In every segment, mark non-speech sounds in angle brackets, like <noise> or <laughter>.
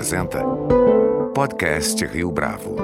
apresenta Podcast Rio Bravo.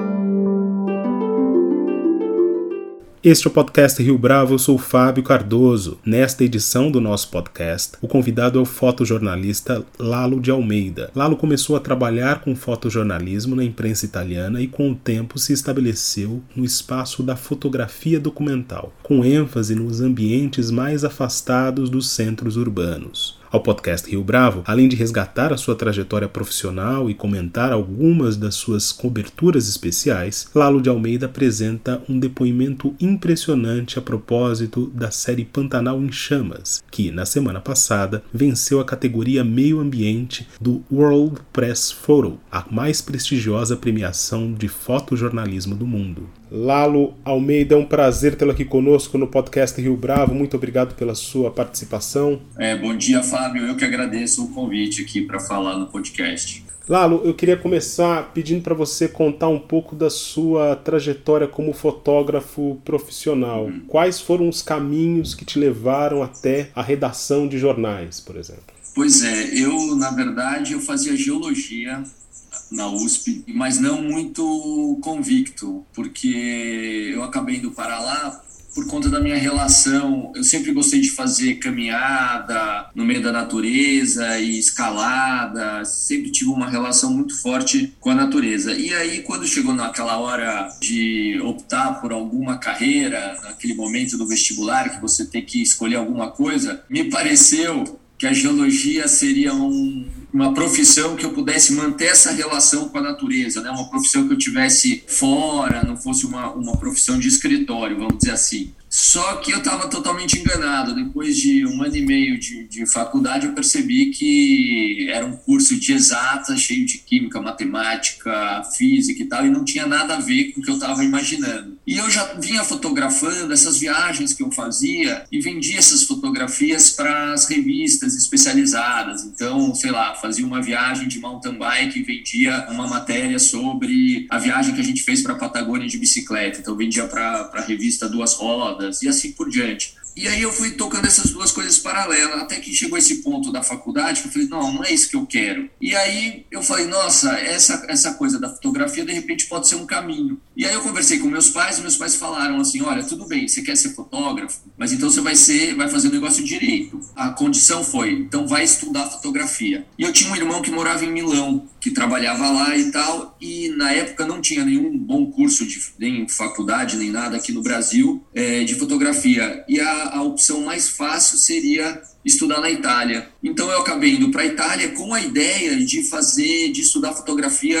Este é o podcast Rio Bravo, eu sou Fábio Cardoso. Nesta edição do nosso podcast, o convidado é o fotojornalista Lalo de Almeida. Lalo começou a trabalhar com fotojornalismo na imprensa italiana e com o tempo se estabeleceu no espaço da fotografia documental, com ênfase nos ambientes mais afastados dos centros urbanos ao podcast Rio Bravo, além de resgatar a sua trajetória profissional e comentar algumas das suas coberturas especiais, Lalo de Almeida apresenta um depoimento impressionante a propósito da série Pantanal em Chamas, que, na semana passada, venceu a categoria Meio Ambiente do World Press Photo, a mais prestigiosa premiação de fotojornalismo do mundo. Lalo Almeida, é um prazer tê-lo aqui conosco no podcast Rio Bravo. Muito obrigado pela sua participação. É, bom dia, Fábio. Eu que agradeço o convite aqui para falar no podcast. Lalo, eu queria começar pedindo para você contar um pouco da sua trajetória como fotógrafo profissional. Hum. Quais foram os caminhos que te levaram até a redação de jornais, por exemplo? Pois é, eu, na verdade, eu fazia geologia na USP, mas não muito convicto, porque eu acabei indo para lá por conta da minha relação. Eu sempre gostei de fazer caminhada no meio da natureza e escalada, sempre tive uma relação muito forte com a natureza. E aí, quando chegou naquela hora de optar por alguma carreira, naquele momento do vestibular que você tem que escolher alguma coisa, me pareceu que a geologia seria um, uma profissão que eu pudesse manter essa relação com a natureza, né? uma profissão que eu tivesse fora, não fosse uma, uma profissão de escritório, vamos dizer assim. Só que eu estava totalmente enganado. Depois de um ano e meio de, de faculdade, eu percebi que era um curso de exata, cheio de química, matemática, física e tal, e não tinha nada a ver com o que eu estava imaginando. E eu já vinha fotografando essas viagens que eu fazia e vendia essas fotografias para as revistas especializadas. Então, sei lá, fazia uma viagem de mountain bike e vendia uma matéria sobre a viagem que a gente fez para a Patagônia de bicicleta. Então, vendia para a revista Duas Rodas rodas e assim por diante. E aí eu fui tocando essas duas coisas paralelas, até que chegou esse ponto da faculdade que eu falei, não, não é isso que eu quero. E aí eu falei, nossa, essa, essa coisa da fotografia de repente pode ser um caminho. E aí eu conversei com meus pais, e meus pais falaram assim, olha, tudo bem, você quer ser fotógrafo, mas então você vai ser, vai fazer o negócio direito. A condição foi, então vai estudar fotografia. E eu tinha um irmão que morava em Milão, que trabalhava lá e tal, e na época não tinha nenhum bom curso de nem faculdade nem nada aqui no Brasil é, de fotografia. E a a, opção mais fácil seria estudar na Itália. Então eu acabei indo para a Itália com a ideia de fazer, de estudar fotografia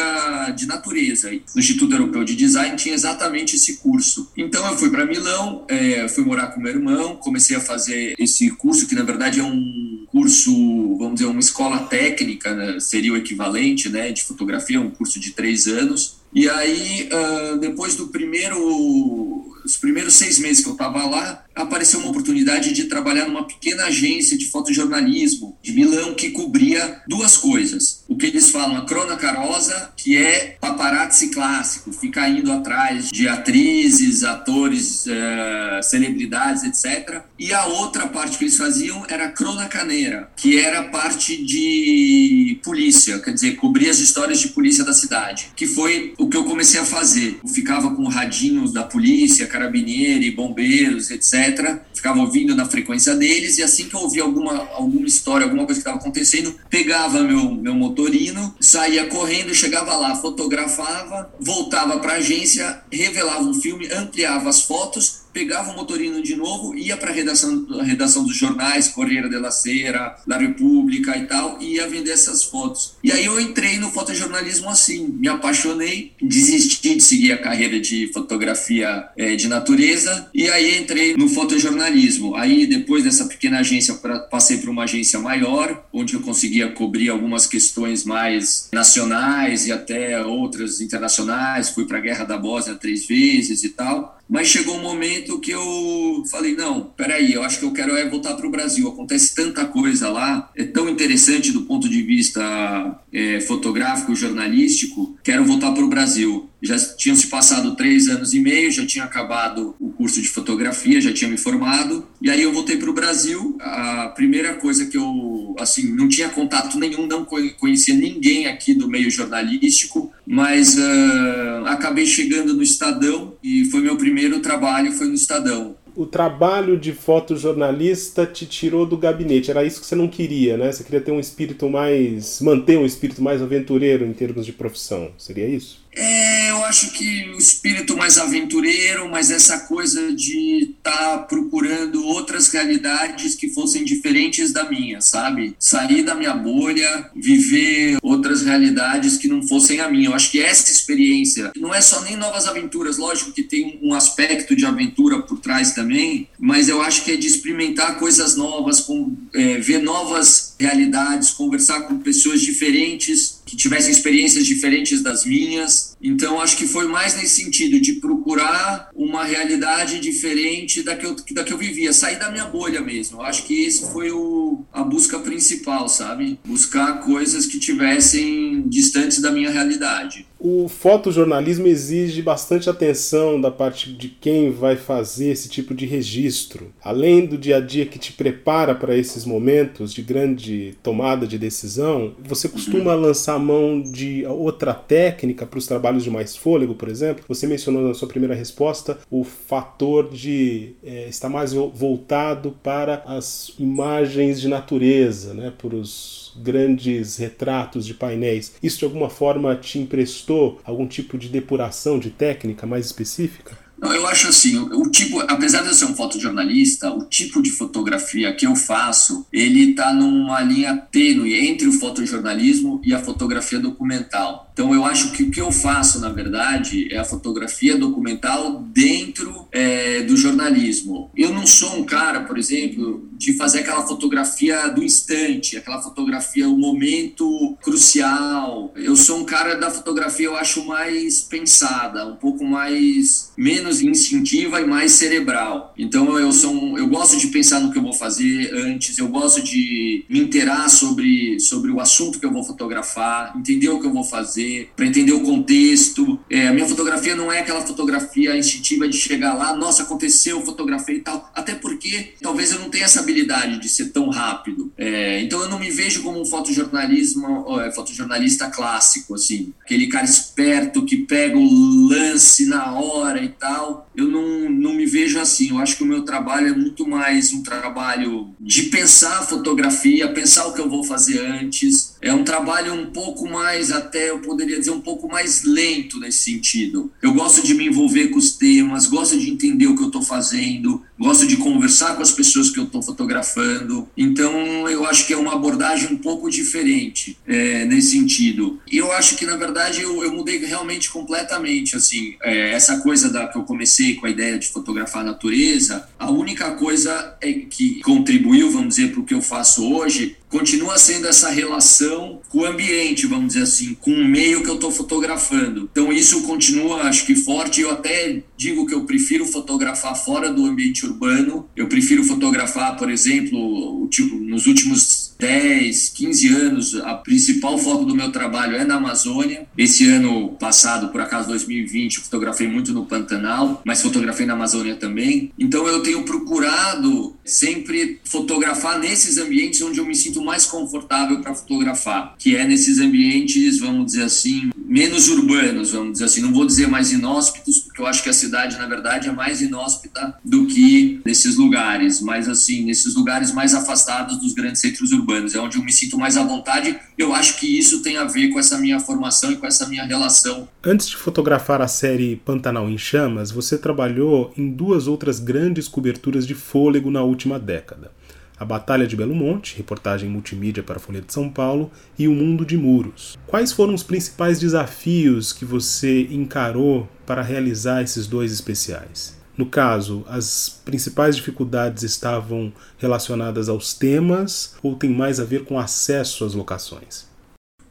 de natureza. No Instituto Europeu de Design tinha exatamente esse curso. Então eu fui para Milão, é, fui morar com meu irmão, comecei a fazer esse curso que na verdade é um curso, vamos dizer, uma escola técnica, né? seria o equivalente, né, de fotografia, um curso de três anos. E aí, uh, depois do primeiro, os primeiros seis meses que eu estava lá, apareceu uma oportunidade de trabalhar numa pequena agência de fotojornalismo de Milão que cobria duas coisas. O que eles falam, a crona carosa, que é paparazzi clássico, ficar indo atrás de atrizes, atores, uh, celebridades, etc. E a outra parte que eles faziam era a crona caneira, que era parte de polícia, quer dizer, cobrir as histórias de polícia da cidade, que foi o que eu comecei a fazer. Eu ficava com radinhos da polícia, carabinieri, bombeiros, etc ficava ouvindo na frequência deles e assim que eu ouvia alguma, alguma história, alguma coisa que estava acontecendo, pegava meu, meu motorino, saía correndo, chegava lá, fotografava, voltava para a agência, revelava um filme, ampliava as fotos pegava o motorino de novo, ia para a redação, redação dos jornais, Correio della Sera, La República e tal, e ia vender essas fotos. E aí eu entrei no fotojornalismo assim, me apaixonei, desisti de seguir a carreira de fotografia é, de natureza, e aí entrei no fotojornalismo. Aí depois dessa pequena agência, pra, passei para uma agência maior, onde eu conseguia cobrir algumas questões mais nacionais e até outras internacionais. Fui para a Guerra da Bósnia três vezes e tal. Mas chegou um momento que eu falei: não, peraí, eu acho que eu quero é voltar para o Brasil. Acontece tanta coisa lá, é tão interessante do ponto de vista é, fotográfico, jornalístico, quero voltar para o Brasil. já tinham se passado três anos e meio, já tinha acabado o curso de fotografia, já tinha me formado. E aí eu voltei para o Brasil. A primeira coisa que eu, assim, não tinha contato nenhum, não conhecia ninguém aqui do meio jornalístico, mas uh, acabei chegando no Estadão e foi meu primeiro trabalho, foi no Estadão o trabalho de fotojornalista te tirou do gabinete. Era isso que você não queria, né? Você queria ter um espírito mais. manter um espírito mais aventureiro em termos de profissão. Seria isso? É, eu acho que o espírito mais aventureiro, mas essa coisa de estar tá procurando outras realidades que fossem diferentes da minha, sabe? Sair da minha bolha, viver outras realidades que não fossem a minha. Eu acho que essa experiência não é só nem novas aventuras, lógico que tem um aspecto de aventura por trás também, mas eu acho que é de experimentar coisas novas, com, é, ver novas realidades, conversar com pessoas diferentes que tivessem experiências diferentes das minhas. Então, acho que foi mais nesse sentido, de procurar uma realidade diferente da que eu, da que eu vivia, sair da minha bolha mesmo. Acho que esse foi o, a busca principal, sabe? Buscar coisas que tivessem distantes da minha realidade. O fotojornalismo exige bastante atenção da parte de quem vai fazer esse tipo de registro. Além do dia a dia que te prepara para esses momentos de grande tomada de decisão, você costuma uhum. <clears throat> lançar a mão de outra técnica para os trabalhos de mais fôlego, por exemplo? Você mencionou na sua primeira resposta o fator de é, estar mais voltado para as imagens de natureza, né, para os grandes retratos de painéis, isso de alguma forma te emprestou algum tipo de depuração de técnica mais específica? Não, eu acho assim, o, tipo, apesar de eu ser um fotojornalista, o tipo de fotografia que eu faço, ele está numa linha tênue entre o fotojornalismo e a fotografia documental. Então eu acho que o que eu faço, na verdade, é a fotografia documental Eu não sou um cara, por exemplo, de fazer aquela fotografia do instante, aquela fotografia, o momento crucial. Eu sou um cara da fotografia, eu acho mais pensada, um pouco mais menos instintiva e mais cerebral. Então eu sou um, eu gosto de pensar no que eu vou fazer antes, eu gosto de me inteirar sobre sobre o assunto que eu vou fotografar, entender o que eu vou fazer para entender o contexto. É, a minha fotografia não é aquela fotografia instintiva de chegar lá, nossa, aconteceu, fotografei e tal. Até porque talvez eu não tenha essa habilidade de ser tão rápido. É, então eu não me vejo como um fotojornalismo, é, fotojornalista clássico, assim. Aquele cara esperto que pega o lance na hora e tal. Eu não, não me vejo assim. Eu acho que o meu trabalho é muito mais um trabalho de pensar a fotografia, pensar o que eu vou fazer antes. É um trabalho um pouco mais até eu poderia dizer, um pouco mais lento nesse sentido. Eu gosto de me envolver com fazendo, gosto de conversar com as pessoas que eu estou fotografando. Então, eu acho que é uma abordagem um pouco diferente é, nesse sentido. E eu acho que, na verdade, eu, eu mudei realmente completamente. Assim, é, essa coisa da que eu comecei com a ideia de fotografar a natureza, a única coisa é que contribuiu, vamos dizer, para o que eu faço hoje continua sendo essa relação com o ambiente, vamos dizer assim, com o meio que eu estou fotografando. Então isso continua, acho que forte. Eu até digo que eu prefiro fotografar fora do ambiente urbano. Eu prefiro fotografar, por exemplo, tipo, nos últimos 10, 15 anos, a principal foco do meu trabalho é na Amazônia. Esse ano passado, por acaso 2020, eu fotografei muito no Pantanal, mas fotografei na Amazônia também. Então eu tenho procurado sempre fotografar nesses ambientes onde eu me sinto mais confortável para fotografar, que é nesses ambientes, vamos dizer assim, menos urbanos, vamos dizer assim. Não vou dizer mais inóspitos, eu acho que a cidade, na verdade, é mais inóspita do que nesses lugares, mas assim, nesses lugares mais afastados dos grandes centros urbanos é onde eu me sinto mais à vontade. Eu acho que isso tem a ver com essa minha formação e com essa minha relação. Antes de fotografar a série Pantanal em Chamas, você trabalhou em duas outras grandes coberturas de fôlego na última década. A Batalha de Belo Monte, reportagem multimídia para a Folha de São Paulo, e O Mundo de Muros. Quais foram os principais desafios que você encarou para realizar esses dois especiais? No caso, as principais dificuldades estavam relacionadas aos temas ou tem mais a ver com acesso às locações?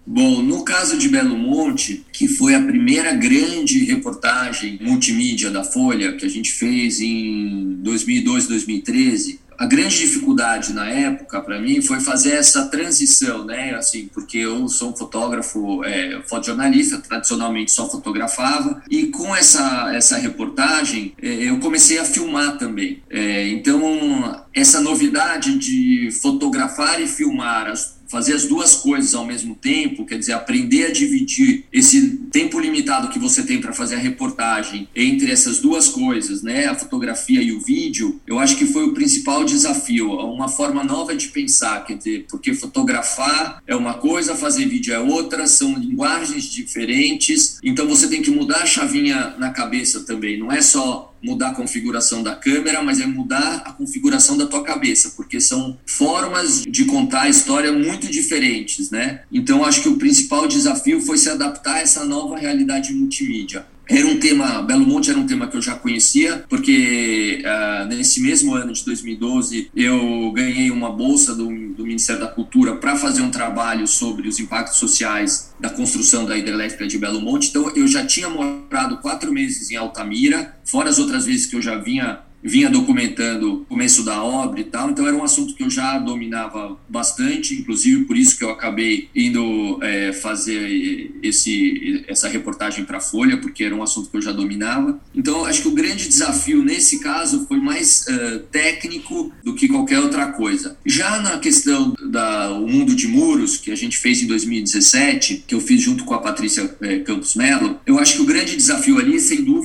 Bom, no caso de Belo Monte, que foi a primeira grande reportagem multimídia da Folha que a gente fez em 2012, 2013, a grande dificuldade na época para mim foi fazer essa transição, né? Assim, porque eu sou fotógrafo, é, fotojornalista, tradicionalmente só fotografava, e com essa, essa reportagem é, eu comecei a filmar também. É, então, essa novidade de fotografar e filmar as fazer as duas coisas ao mesmo tempo, quer dizer, aprender a dividir esse tempo limitado que você tem para fazer a reportagem entre essas duas coisas, né, a fotografia e o vídeo, eu acho que foi o principal desafio, uma forma nova de pensar, quer dizer, porque fotografar é uma coisa, fazer vídeo é outra, são linguagens diferentes, então você tem que mudar a chavinha na cabeça também, não é só mudar a configuração da câmera, mas é mudar a configuração da tua cabeça, porque são formas de contar a história muito diferentes, né? Então acho que o principal desafio foi se adaptar a essa nova realidade multimídia. Era um tema, Belo Monte era um tema que eu já conhecia, porque uh, nesse mesmo ano de 2012 eu ganhei uma bolsa do, do Ministério da Cultura para fazer um trabalho sobre os impactos sociais da construção da hidrelétrica de Belo Monte. Então eu já tinha morado quatro meses em Altamira, fora as outras vezes que eu já vinha vinha documentando o começo da obra e tal, então era um assunto que eu já dominava bastante, inclusive por isso que eu acabei indo é, fazer esse, essa reportagem para a Folha, porque era um assunto que eu já dominava. Então, acho que o grande desafio nesse caso foi mais uh, técnico do que qualquer outra coisa. Já na questão da o Mundo de Muros, que a gente fez em 2017, que eu fiz junto com a Patrícia é, Campos Melo, eu acho que o grande desafio ali, sem dúvida,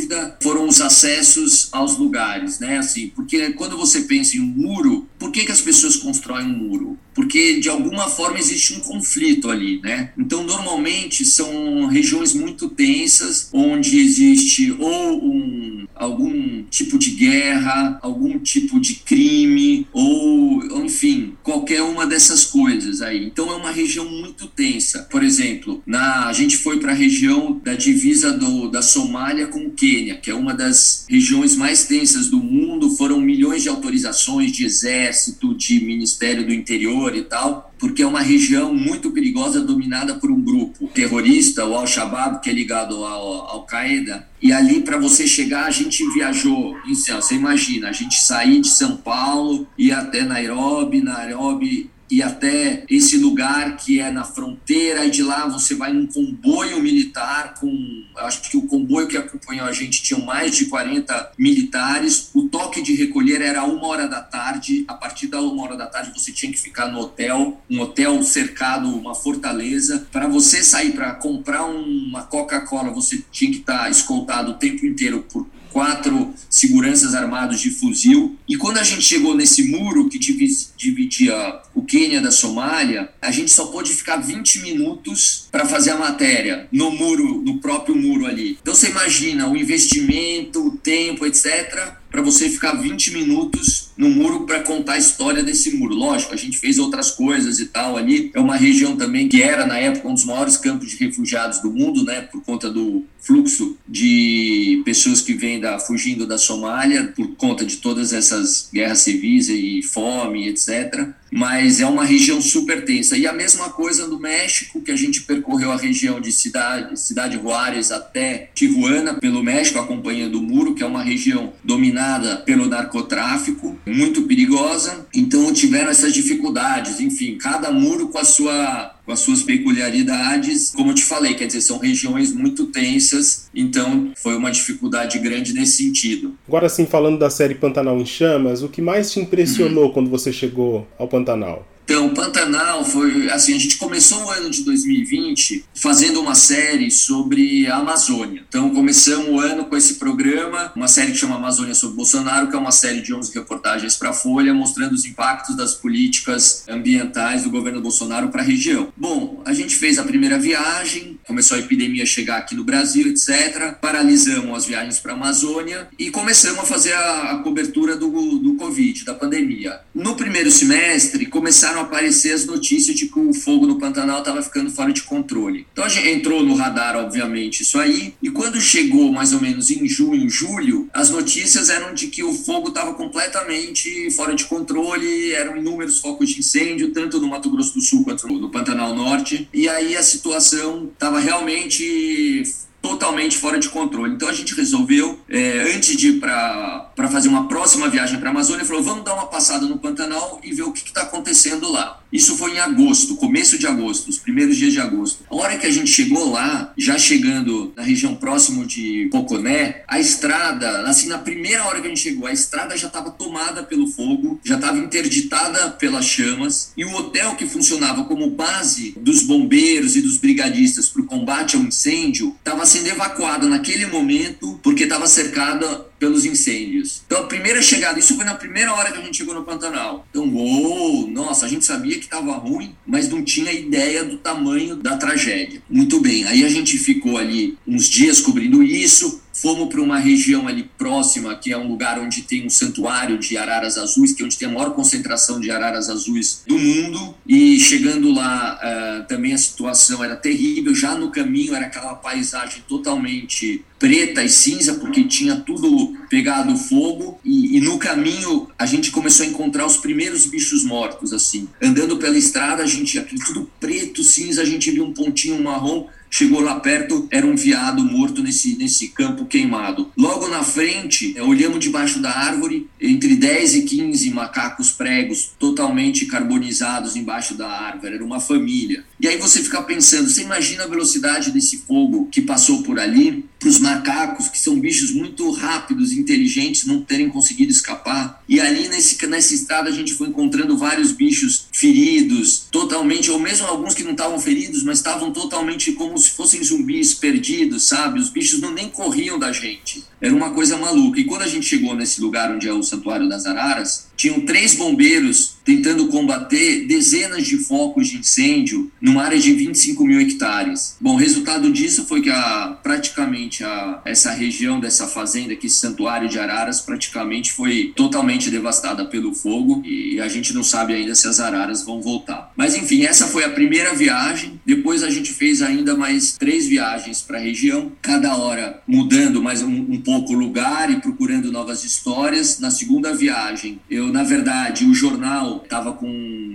foram os acessos aos lugares, né? Assim, porque quando você pensa em um muro, por que, que as pessoas constroem um muro? Porque de alguma forma existe um conflito ali, né? Então, normalmente são regiões muito tensas, onde existe ou um, algum tipo de guerra, algum tipo de crime, ou, enfim, qualquer uma dessas coisas aí. Então, é uma região muito tensa. Por exemplo, na, a gente foi para a região da divisa do, da Somália com o Quênia, que é uma das regiões mais tensas do mundo. Foram milhões de autorizações de exército, de Ministério do Interior e tal, porque é uma região muito perigosa dominada por um grupo terrorista, o Al-Shabaab, que é ligado ao Al-Qaeda. E ali, para você chegar, a gente viajou. Você imagina, a gente sair de São Paulo, ir até Nairobi, Nairobi e até esse lugar que é na fronteira, e de lá você vai num comboio militar com, acho que o comboio que acompanhou a gente tinha mais de 40 militares, o toque de recolher era uma hora da tarde, a partir da uma hora da tarde você tinha que ficar no hotel, um hotel cercado, uma fortaleza, para você sair para comprar uma Coca-Cola, você tinha que estar tá escoltado o tempo inteiro por quatro seguranças armados de fuzil. E quando a gente chegou nesse muro que dividia o Quênia da Somália, a gente só pôde ficar 20 minutos para fazer a matéria no muro, no próprio muro ali. Então você imagina o investimento, o tempo, etc para você ficar 20 minutos no muro para contar a história desse muro. Lógico, a gente fez outras coisas e tal ali. É uma região também que era, na época, um dos maiores campos de refugiados do mundo, né, por conta do fluxo de pessoas que vêm da, fugindo da Somália, por conta de todas essas guerras civis e fome, etc mas é uma região super tensa. E a mesma coisa no México, que a gente percorreu a região de Cidade, Cidade Juárez até Tijuana, pelo México, acompanhando o muro, que é uma região dominada pelo narcotráfico, muito perigosa. Então tiveram essas dificuldades. Enfim, cada muro com a sua com as suas peculiaridades. Como eu te falei, quer dizer, são regiões muito tensas, então foi uma dificuldade grande nesse sentido. Agora sim, falando da série Pantanal em Chamas, o que mais te impressionou uhum. quando você chegou ao Pantanal? Então, Pantanal foi assim, a gente começou o ano de 2020 fazendo uma série sobre a Amazônia. Então, começamos o ano com esse programa, uma série que chama Amazônia sobre Bolsonaro, que é uma série de 11 reportagens para a Folha, mostrando os impactos das políticas ambientais do governo Bolsonaro para a região. Bom, a gente fez a primeira viagem, começou a epidemia chegar aqui no Brasil, etc. Paralisamos as viagens para a Amazônia e começamos a fazer a, a cobertura do, do Covid, da pandemia. No primeiro semestre, começaram aparecer as notícias de que o fogo no Pantanal estava ficando fora de controle. Então a gente entrou no radar, obviamente, isso aí, e quando chegou mais ou menos em junho, julho, as notícias eram de que o fogo estava completamente fora de controle, eram inúmeros focos de incêndio, tanto no Mato Grosso do Sul quanto no Pantanal Norte, e aí a situação estava realmente totalmente fora de controle. Então a gente resolveu, é, antes de ir para fazer uma próxima viagem para a Amazônia, falou: vamos dar uma passada no Pantanal e ver o que está acontecendo lá. Isso foi em agosto, começo de agosto, os primeiros dias de agosto. A hora que a gente chegou lá, já chegando na região próximo de Poconé, a estrada, assim, na primeira hora que a gente chegou, a estrada já estava tomada pelo fogo, já estava interditada pelas chamas, e o hotel que funcionava como base dos bombeiros e dos brigadistas para o combate ao incêndio estava sendo evacuado naquele momento porque estava cercada pelos incêndios. Então, a primeira chegada, isso foi na primeira hora que a gente chegou no Pantanal. Então, uou, nossa, a gente sabia que estava ruim, mas não tinha ideia do tamanho da tragédia. Muito bem, aí a gente ficou ali uns dias cobrindo isso, Fomos para uma região ali próxima, que é um lugar onde tem um santuário de araras azuis, que é onde tem a maior concentração de araras azuis do mundo. E chegando lá, uh, também a situação era terrível. Já no caminho era aquela paisagem totalmente preta e cinza, porque tinha tudo pegado fogo. E, e, no caminho a gente começou a encontrar os primeiros bichos mortos, assim. Andando pela estrada, a gente, aquilo tudo preto, cinza, a gente viu um pontinho marrom Chegou lá perto, era um veado morto nesse, nesse campo queimado. Logo na frente, é, olhamos debaixo da árvore, entre 10 e 15 macacos pregos, totalmente carbonizados embaixo da árvore. Era uma família. E aí você fica pensando, você imagina a velocidade desse fogo que passou por ali, para os macacos, que são bichos muito rápidos, inteligentes, não terem conseguido escapar. E ali nesse, nessa estrada a gente foi encontrando vários bichos feridos, totalmente, ou mesmo alguns que não estavam feridos, mas estavam totalmente como se fossem zumbis perdidos, sabe? Os bichos não nem corriam da gente. Era uma coisa maluca. E quando a gente chegou nesse lugar onde é o Santuário das Araras, tinham três bombeiros tentando combater dezenas de focos de incêndio numa área de 25 mil hectares. Bom, resultado disso foi que a, praticamente a, essa região dessa fazenda, que esse santuário de araras, praticamente foi totalmente devastada pelo fogo e a gente não sabe ainda se as araras vão voltar. Mas enfim, essa foi a primeira viagem. Depois a gente fez ainda mais três viagens para a região, cada hora mudando mais um, um pouco o lugar e procurando novas histórias. Na segunda viagem, eu na verdade, o jornal estava com,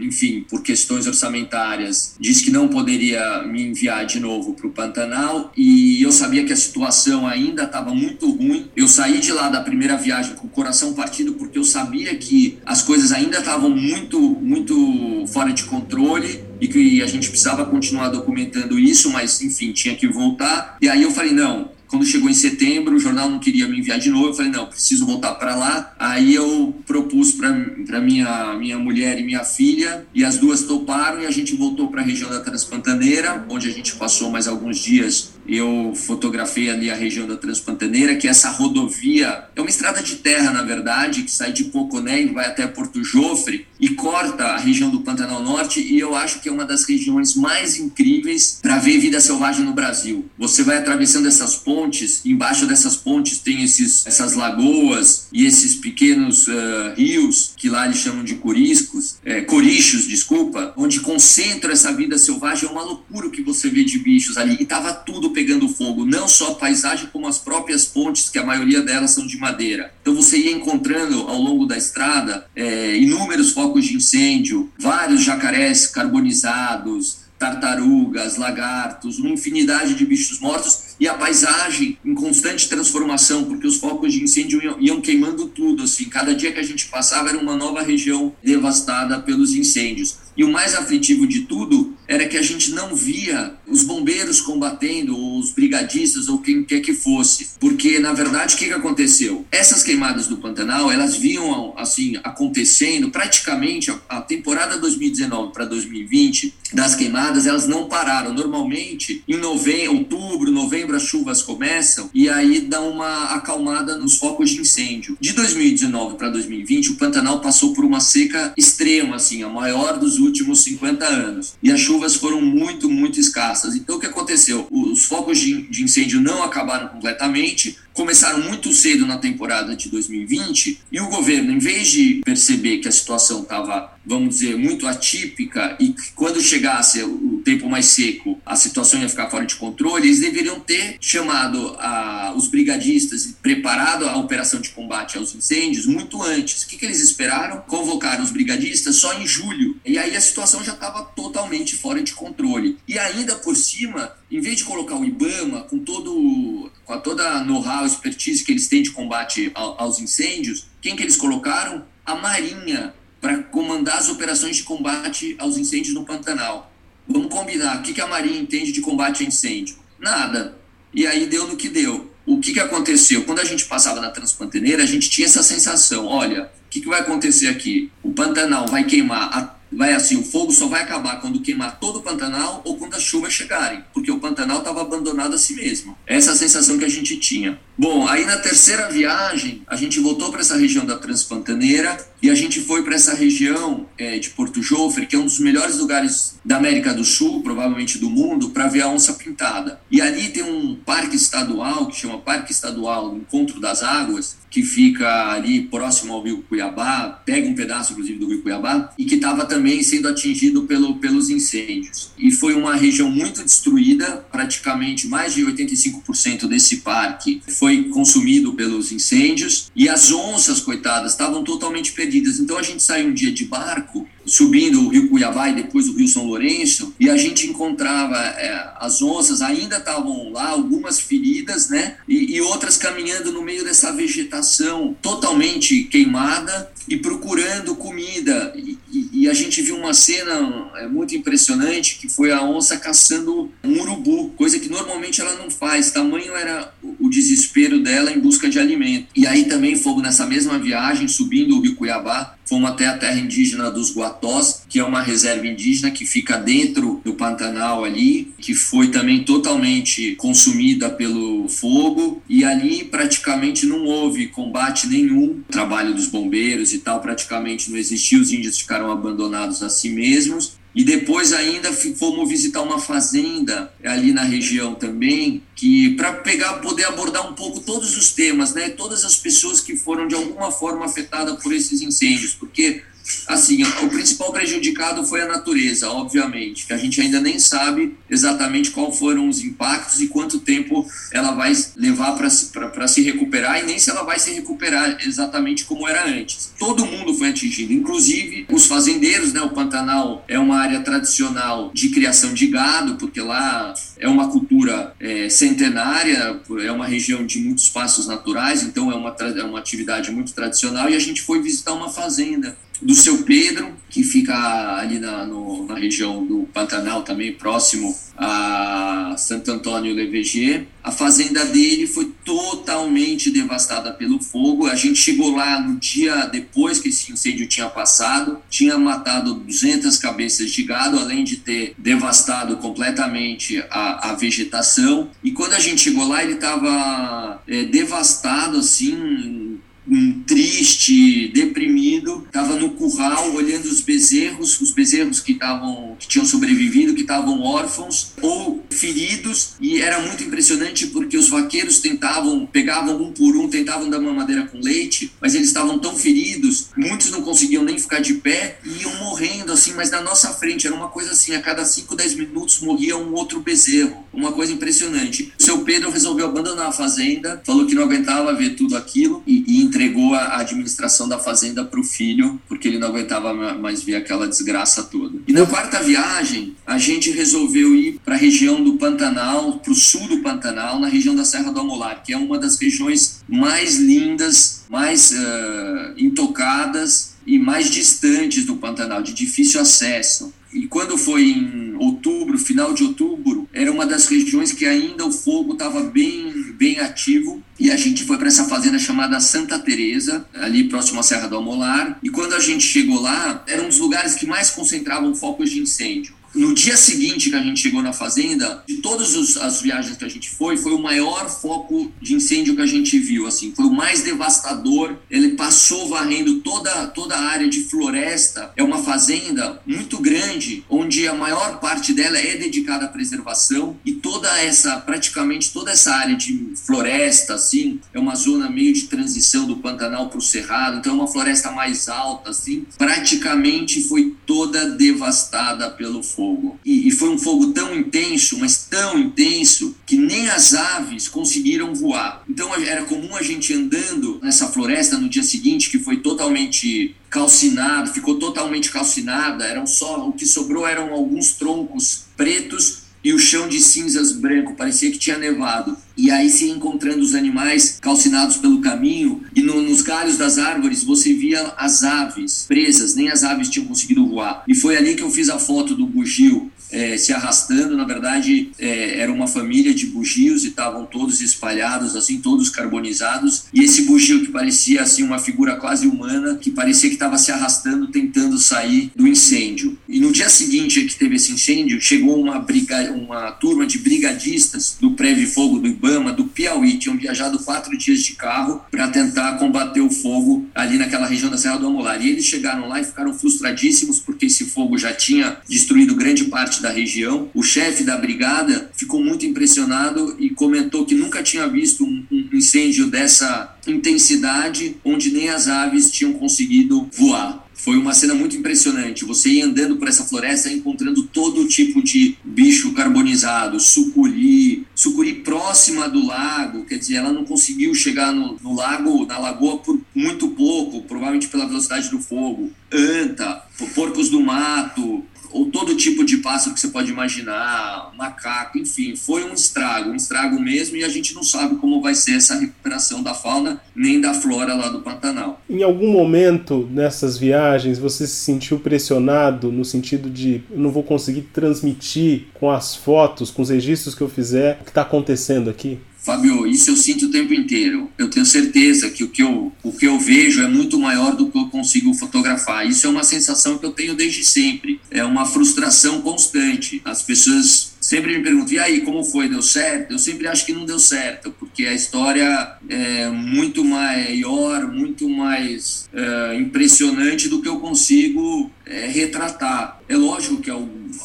enfim, por questões orçamentárias, disse que não poderia me enviar de novo para o Pantanal e eu sabia que a situação ainda estava muito ruim. Eu saí de lá da primeira viagem com o coração partido porque eu sabia que as coisas ainda estavam muito, muito fora de controle e que a gente precisava continuar documentando isso, mas enfim, tinha que voltar. E aí eu falei: não, quando chegou em setembro, o jornal não queria me enviar de novo. Eu falei, não, preciso voltar para lá. Aí eu propus para minha, minha mulher e minha filha, e as duas toparam, e a gente voltou para a região da Transpantaneira, onde a gente passou mais alguns dias eu fotografei ali a região da Transpantaneira, que é essa rodovia, é uma estrada de terra, na verdade, que sai de Poconé e vai até Porto Jofre e corta a região do Pantanal Norte, e eu acho que é uma das regiões mais incríveis para ver vida selvagem no Brasil. Você vai atravessando essas pontes, embaixo dessas pontes tem esses, essas lagoas e esses pequenos uh, rios, que lá eles chamam de coriscos, é, corichos, desculpa, onde concentra essa vida selvagem, é uma loucura o que você vê de bichos ali, e tava tudo pegando fogo, não só a paisagem, como as próprias pontes, que a maioria delas são de madeira. Então você ia encontrando ao longo da estrada é, inúmeros focos de incêndio, vários jacarés carbonizados, tartarugas, lagartos, uma infinidade de bichos mortos e a paisagem em constante transformação, porque os focos de incêndio iam, iam, queimando tudo, assim, cada dia que a gente passava era uma nova região devastada pelos incêndios. E o mais aflitivo de tudo era que a gente não via os bombeiros combatendo, ou os brigadistas, ou quem quer que fosse. Porque, na verdade, o que, que aconteceu? Essas queimadas do Pantanal, elas vinham, assim, acontecendo praticamente a, a temporada 2019 para 2020 das queimadas, elas não pararam. Normalmente, em novembro, outubro, novembro, as chuvas começam e aí dá uma acalmada nos focos de incêndio. De 2019 para 2020, o Pantanal passou por uma seca extrema, assim, a maior dos últimos 50 anos. E as chuvas foram muito, muito escassas. Então, o que aconteceu? Os focos de incêndio não acabaram completamente, começaram muito cedo na temporada de 2020 e o governo, em vez de perceber que a situação estava, vamos dizer, muito atípica e que quando chegasse o tempo mais seco a situação ia ficar fora de controle, eles deveriam ter chamado a, os brigadistas e preparado a operação de combate aos incêndios muito antes. O que, que eles esperaram? Convocaram os brigadistas só em julho. E aí a situação já estava totalmente fora de controle. E ainda por cima, em vez de colocar o IBAMA com todo com a toda a know-how, expertise que eles têm de combate aos incêndios, quem que eles colocaram? A Marinha, para comandar as operações de combate aos incêndios no Pantanal. Vamos combinar, o que, que a Marinha entende de combate a incêndio? Nada. E aí deu no que deu. O que, que aconteceu? Quando a gente passava na Transpantaneira, a gente tinha essa sensação, olha, o que, que vai acontecer aqui? O Pantanal vai queimar a vai assim, o fogo só vai acabar quando queimar todo o Pantanal ou quando as chuvas chegarem, porque o Pantanal estava abandonado a si mesmo. Essa é a sensação que a gente tinha. Bom, aí na terceira viagem, a gente voltou para essa região da Transpantaneira e a gente foi para essa região é, de Porto Jofre, que é um dos melhores lugares da América do Sul, provavelmente do mundo, para ver a onça pintada. E ali tem um parque estadual, que chama Parque Estadual Encontro das Águas, que fica ali próximo ao rio Cuiabá, pega um pedaço, inclusive, do rio Cuiabá, e que estava também sendo atingido pelo, pelos incêndios. E foi uma região muito destruída, praticamente mais de 85% desse parque foi consumido pelos incêndios, e as onças, coitadas, estavam totalmente perdidas. Então a gente saiu um dia de barco subindo o rio Cuiabá e depois o rio São Lourenço, e a gente encontrava é, as onças, ainda estavam lá, algumas feridas, né? E, e, outras caminhando no meio dessa vegetação totalmente queimada e procurando comida. E, e, e a gente viu uma cena é, muito impressionante que foi a onça caçando um urubu, coisa que normalmente ela não faz. Tamanho era o desespero dela em busca de alimento. E aí também fomos nessa mesma viagem, subindo o rio Cuiabá, fomos até a terra indígena dos Guatós, que é uma reserva indígena que fica dentro do Pantanal ali, que foi também totalmente consumida pelo fogo, e ali praticamente não houve combate nenhum, trabalho dos bombeiros e tal, praticamente não existiu, os índios ficaram abandonados a si mesmos, e depois ainda fomos visitar uma fazenda ali na região também, que para pegar poder abordar um pouco todos os temas, né, todas as pessoas que foram de alguma forma afetadas por esses incêndios, porque Assim, o principal prejudicado foi a natureza, obviamente, que a gente ainda nem sabe exatamente quais foram os impactos e quanto tempo ela vai levar para se recuperar e nem se ela vai se recuperar exatamente como era antes. Todo mundo foi atingido, inclusive os fazendeiros, né? O Pantanal é uma área tradicional de criação de gado, porque lá é uma cultura é, centenária, é uma região de muitos espaços naturais, então é uma, é uma atividade muito tradicional e a gente foi visitar uma fazenda do seu Pedro, que fica ali na, no, na região do Pantanal, também próximo a Santo Antônio Levegier. A fazenda dele foi totalmente devastada pelo fogo. A gente chegou lá no dia depois que esse incêndio tinha passado, tinha matado 200 cabeças de gado, além de ter devastado completamente a, a vegetação. E quando a gente chegou lá, ele estava é, devastado assim um, triste, deprimido, estava no curral olhando os bezerros, os bezerros que estavam que tinham sobrevivido, que estavam órfãos ou feridos, e era muito impressionante porque os vaqueiros tentavam, pegavam um por um, tentavam dar uma madeira com leite, mas eles estavam tão feridos, muitos não conseguiam nem ficar de pé e iam morrendo assim, mas na nossa frente era uma coisa assim, a cada 5, 10 minutos morria um outro bezerro, uma coisa impressionante. O seu Pedro resolveu abandonar a fazenda, falou que não aguentava ver tudo aquilo e, e entregou a administração da fazenda para o filho, porque ele não aguentava mais ver aquela desgraça toda. E na quarta viagem, a gente resolveu ir para a região do Pantanal, para o sul do Pantanal, na região da Serra do Amolar, que é uma das regiões mais lindas, mais uh, intocadas e mais distantes do Pantanal, de difícil acesso. E quando foi em outubro, final de outubro, era uma das regiões que ainda o fogo estava bem, bem ativo. E a gente foi para essa fazenda chamada Santa Teresa, ali próximo à Serra do Amolar. E quando a gente chegou lá, era um dos lugares que mais concentravam focos de incêndio. No dia seguinte que a gente chegou na fazenda, de todas as viagens que a gente foi, foi o maior foco de incêndio que a gente viu, assim, foi o mais devastador. Ele passou varrendo toda, toda a área de floresta. É uma fazenda muito grande, onde a maior parte dela é dedicada à preservação. E toda essa, praticamente toda essa área de floresta, assim, é uma zona meio de transição do Pantanal para o Cerrado, então é uma floresta mais alta, assim, praticamente foi toda devastada pelo fogo fogo. E, e, foi um fogo tão intenso, mas tão intenso, que nem as aves conseguiram voar. Então era comum a gente andando nessa floresta no dia seguinte, que foi totalmente calcinado, ficou totalmente calcinada, eram só o que sobrou eram alguns troncos pretos e o chão de cinzas branco, parecia que tinha nevado. E aí se encontrando os animais calcinados pelo caminho e no, nos galhos das árvores você via as aves presas, nem as aves tinham conseguido voar. E foi ali que eu fiz a foto do bugio é, se arrastando. Na verdade, é, era uma família de bugios e estavam todos espalhados, assim, todos carbonizados. E esse bugio que parecia assim uma figura quase humana, que parecia que estava se arrastando, tentando sair do incêndio. E no dia seguinte que teve esse incêndio, chegou uma, briga, uma turma de brigadistas do Preve Fogo do Ibama, do Piauí, tinham viajado quatro dias de carro para tentar combater o fogo ali naquela região da Serra do Amolar. E eles chegaram lá e ficaram frustradíssimos porque esse fogo já tinha destruído grande parte da região. O chefe da brigada ficou muito impressionado e comentou que nunca tinha visto um, um incêndio dessa intensidade onde nem as aves tinham conseguido voar. Foi uma cena muito impressionante. Você ia andando por essa floresta encontrando todo tipo de bicho carbonizado, sucuri, sucuri próxima do lago, quer dizer, ela não conseguiu chegar no, no lago, na lagoa por muito pouco, provavelmente pela velocidade do fogo. Anta, porcos do mato, ou todo tipo de pássaro que você pode imaginar, macaco, enfim, foi um estrago, um estrago mesmo, e a gente não sabe como vai ser essa recuperação da fauna nem da flora lá do Pantanal. Em algum momento nessas viagens você se sentiu pressionado no sentido de eu não vou conseguir transmitir com as fotos, com os registros que eu fizer o que está acontecendo aqui? Fábio, isso eu sinto o tempo inteiro. Eu tenho certeza que o que eu, o que eu vejo é muito maior do que eu consigo fotografar. Isso é uma sensação que eu tenho desde sempre. É uma frustração constante. As pessoas sempre me perguntam, e aí, como foi? Deu certo? Eu sempre acho que não deu certo, porque a história é muito maior, muito mais é, impressionante do que eu consigo é, retratar. É lógico que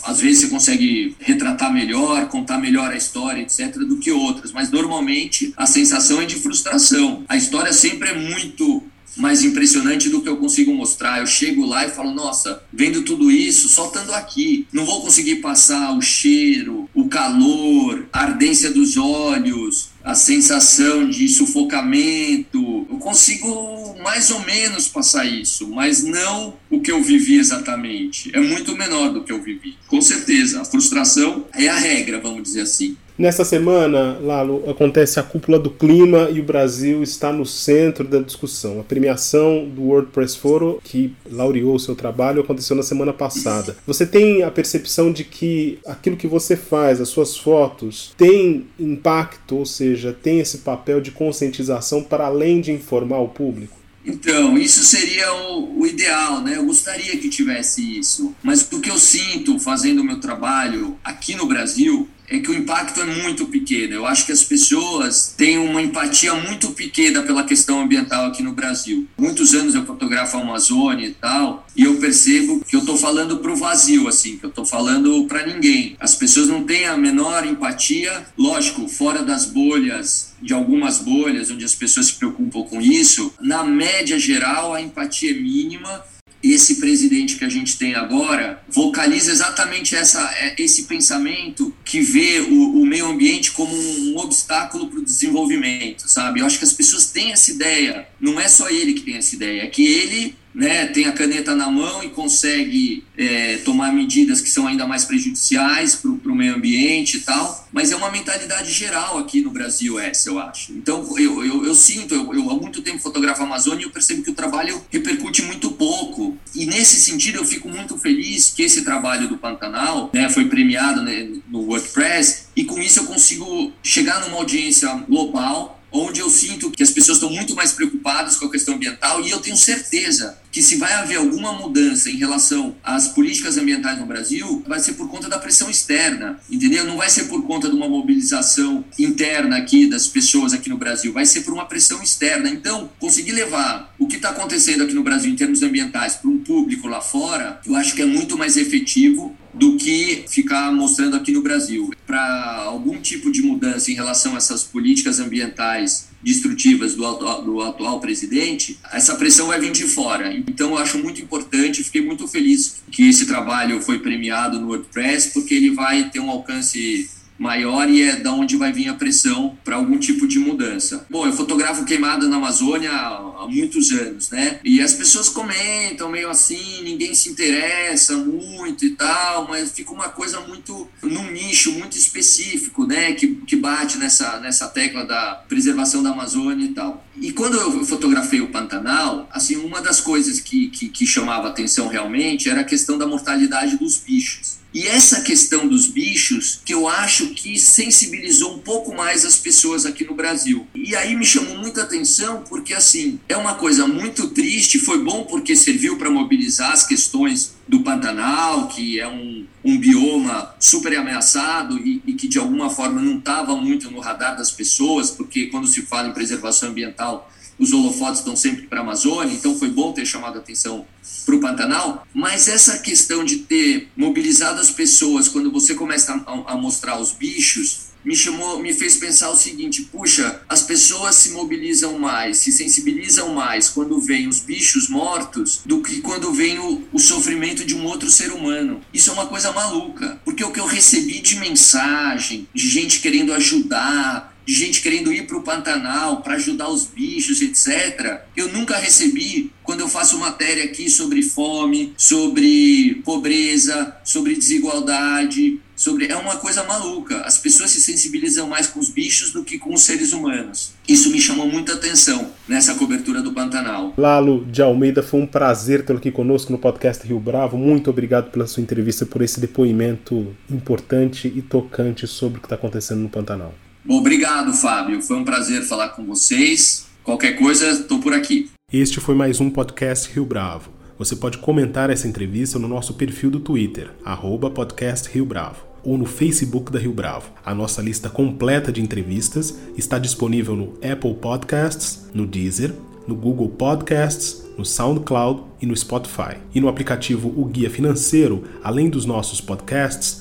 às vezes você consegue retratar melhor, contar melhor a história, etc., do que outras, mas normalmente a sensação é de frustração. A história sempre é muito mais impressionante do que eu consigo mostrar. Eu chego lá e falo, nossa, vendo tudo isso, só estando aqui, não vou conseguir passar o cheiro, o calor, a ardência dos olhos, a sensação de sufocamento. Eu consigo mais ou menos passar isso, mas não o que eu vivi exatamente. É muito menor do que eu vivi. Com certeza, a frustração é a regra, vamos dizer assim. Nessa semana, Lalo, acontece a cúpula do clima e o Brasil está no centro da discussão. A premiação do WordPress Forum, que laureou o seu trabalho, aconteceu na semana passada. Você tem a percepção de que aquilo que você faz, as suas fotos, tem impacto, ou seja, tem esse papel de conscientização para além de informar o público? Então, isso seria o, o, ideal, né? Eu gostaria que tivesse isso. Mas o que eu sinto fazendo o meu trabalho aqui no Brasil é que o impacto é muito pequeno. Eu acho que as pessoas têm uma empatia muito pequena pela questão ambiental aqui no Brasil. Muitos anos eu fotografo a Amazônia e tal, e eu percebo que eu estou falando para o vazio, assim, que eu estou falando para ninguém. As pessoas não têm a menor empatia, lógico, fora das bolhas de algumas bolhas onde as pessoas se preocupam com isso, na média geral a empatia é mínima esse presidente que a gente tem agora vocaliza exatamente essa, é, esse pensamento que vê o, o meio ambiente como um obstáculo para o desenvolvimento, sabe? Eu acho que as pessoas têm essa ideia. Não é só ele que tem essa ideia, é que ele né, tem a caneta na mão e consegue é, tomar medidas que são ainda mais prejudiciais para o meio ambiente e tal, mas é uma mentalidade geral aqui no Brasil essa, eu acho. Então, eu, eu, eu sinto, eu, eu, há muito tempo fotografo a Amazônia e eu percebo que o trabalho repercute muito pouco. E nesse sentido, eu fico muito feliz que esse trabalho do Pantanal né, foi premiado né, no WordPress e com isso eu consigo chegar numa audiência global onde eu sinto que as pessoas estão muito mais preocupadas com a questão ambiental e eu tenho certeza que se vai haver alguma mudança em relação às políticas ambientais no Brasil, vai ser por conta da pressão externa, entendeu? Não vai ser por conta de uma mobilização interna aqui das pessoas aqui no Brasil, vai ser por uma pressão externa. Então, conseguir levar o que está acontecendo aqui no Brasil em termos ambientais para um público lá fora, eu acho que é muito mais efetivo do que ficar mostrando aqui no Brasil. Para algum tipo de mudança em relação a essas políticas ambientais destrutivas do, atual, do atual presidente, essa pressão vai vir de fora. Então, eu acho muito importante, fiquei muito feliz que esse trabalho foi premiado no WordPress, porque ele vai ter um alcance maior e é da onde vai vir a pressão para algum tipo de mudança. Bom, eu fotografo queimada na Amazônia há, muitos anos, né? E as pessoas comentam meio assim, ninguém se interessa muito e tal, mas fica uma coisa muito num nicho muito específico, né? Que, que bate nessa, nessa tecla da preservação da Amazônia e tal. E quando eu fotografei o Pantanal, assim, uma das coisas que, que, que chamava atenção realmente era a questão da mortalidade dos bichos. E essa questão dos bichos, que eu acho que sensibilizou um pouco mais as pessoas aqui no Brasil. E aí me chamou muita atenção porque, assim, é uma coisa muito triste. Foi bom porque serviu para mobilizar as questões do Pantanal, que é um, um bioma super ameaçado e, e que de alguma forma não estava muito no radar das pessoas, porque quando se fala em preservação ambiental, os holofotes estão sempre para a Amazônia, então foi bom ter chamado a atenção para o Pantanal, mas essa questão de ter mobilizado as pessoas quando você começa a, a mostrar os bichos me chamou, me fez pensar o seguinte: puxa, as pessoas se mobilizam mais, se sensibilizam mais quando veem os bichos mortos do que quando vem o, o sofrimento de um outro ser humano. Isso é uma coisa maluca, porque o que eu recebi de mensagem, de gente querendo ajudar, de gente querendo ir para o Pantanal para ajudar os bichos, etc. Eu nunca recebi quando eu faço matéria aqui sobre fome, sobre pobreza, sobre desigualdade, sobre é uma coisa maluca. As pessoas se sensibilizam mais com os bichos do que com os seres humanos. Isso me chamou muita atenção nessa cobertura do Pantanal. Lalo de Almeida, foi um prazer tê-lo aqui conosco no podcast Rio Bravo. Muito obrigado pela sua entrevista, por esse depoimento importante e tocante sobre o que está acontecendo no Pantanal. Obrigado, Fábio. Foi um prazer falar com vocês. Qualquer coisa, estou por aqui. Este foi mais um podcast Rio Bravo. Você pode comentar essa entrevista no nosso perfil do Twitter, arroba podcast Rio Bravo, ou no Facebook da Rio Bravo. A nossa lista completa de entrevistas está disponível no Apple Podcasts, no Deezer, no Google Podcasts, no SoundCloud e no Spotify. E no aplicativo O Guia Financeiro, além dos nossos podcasts,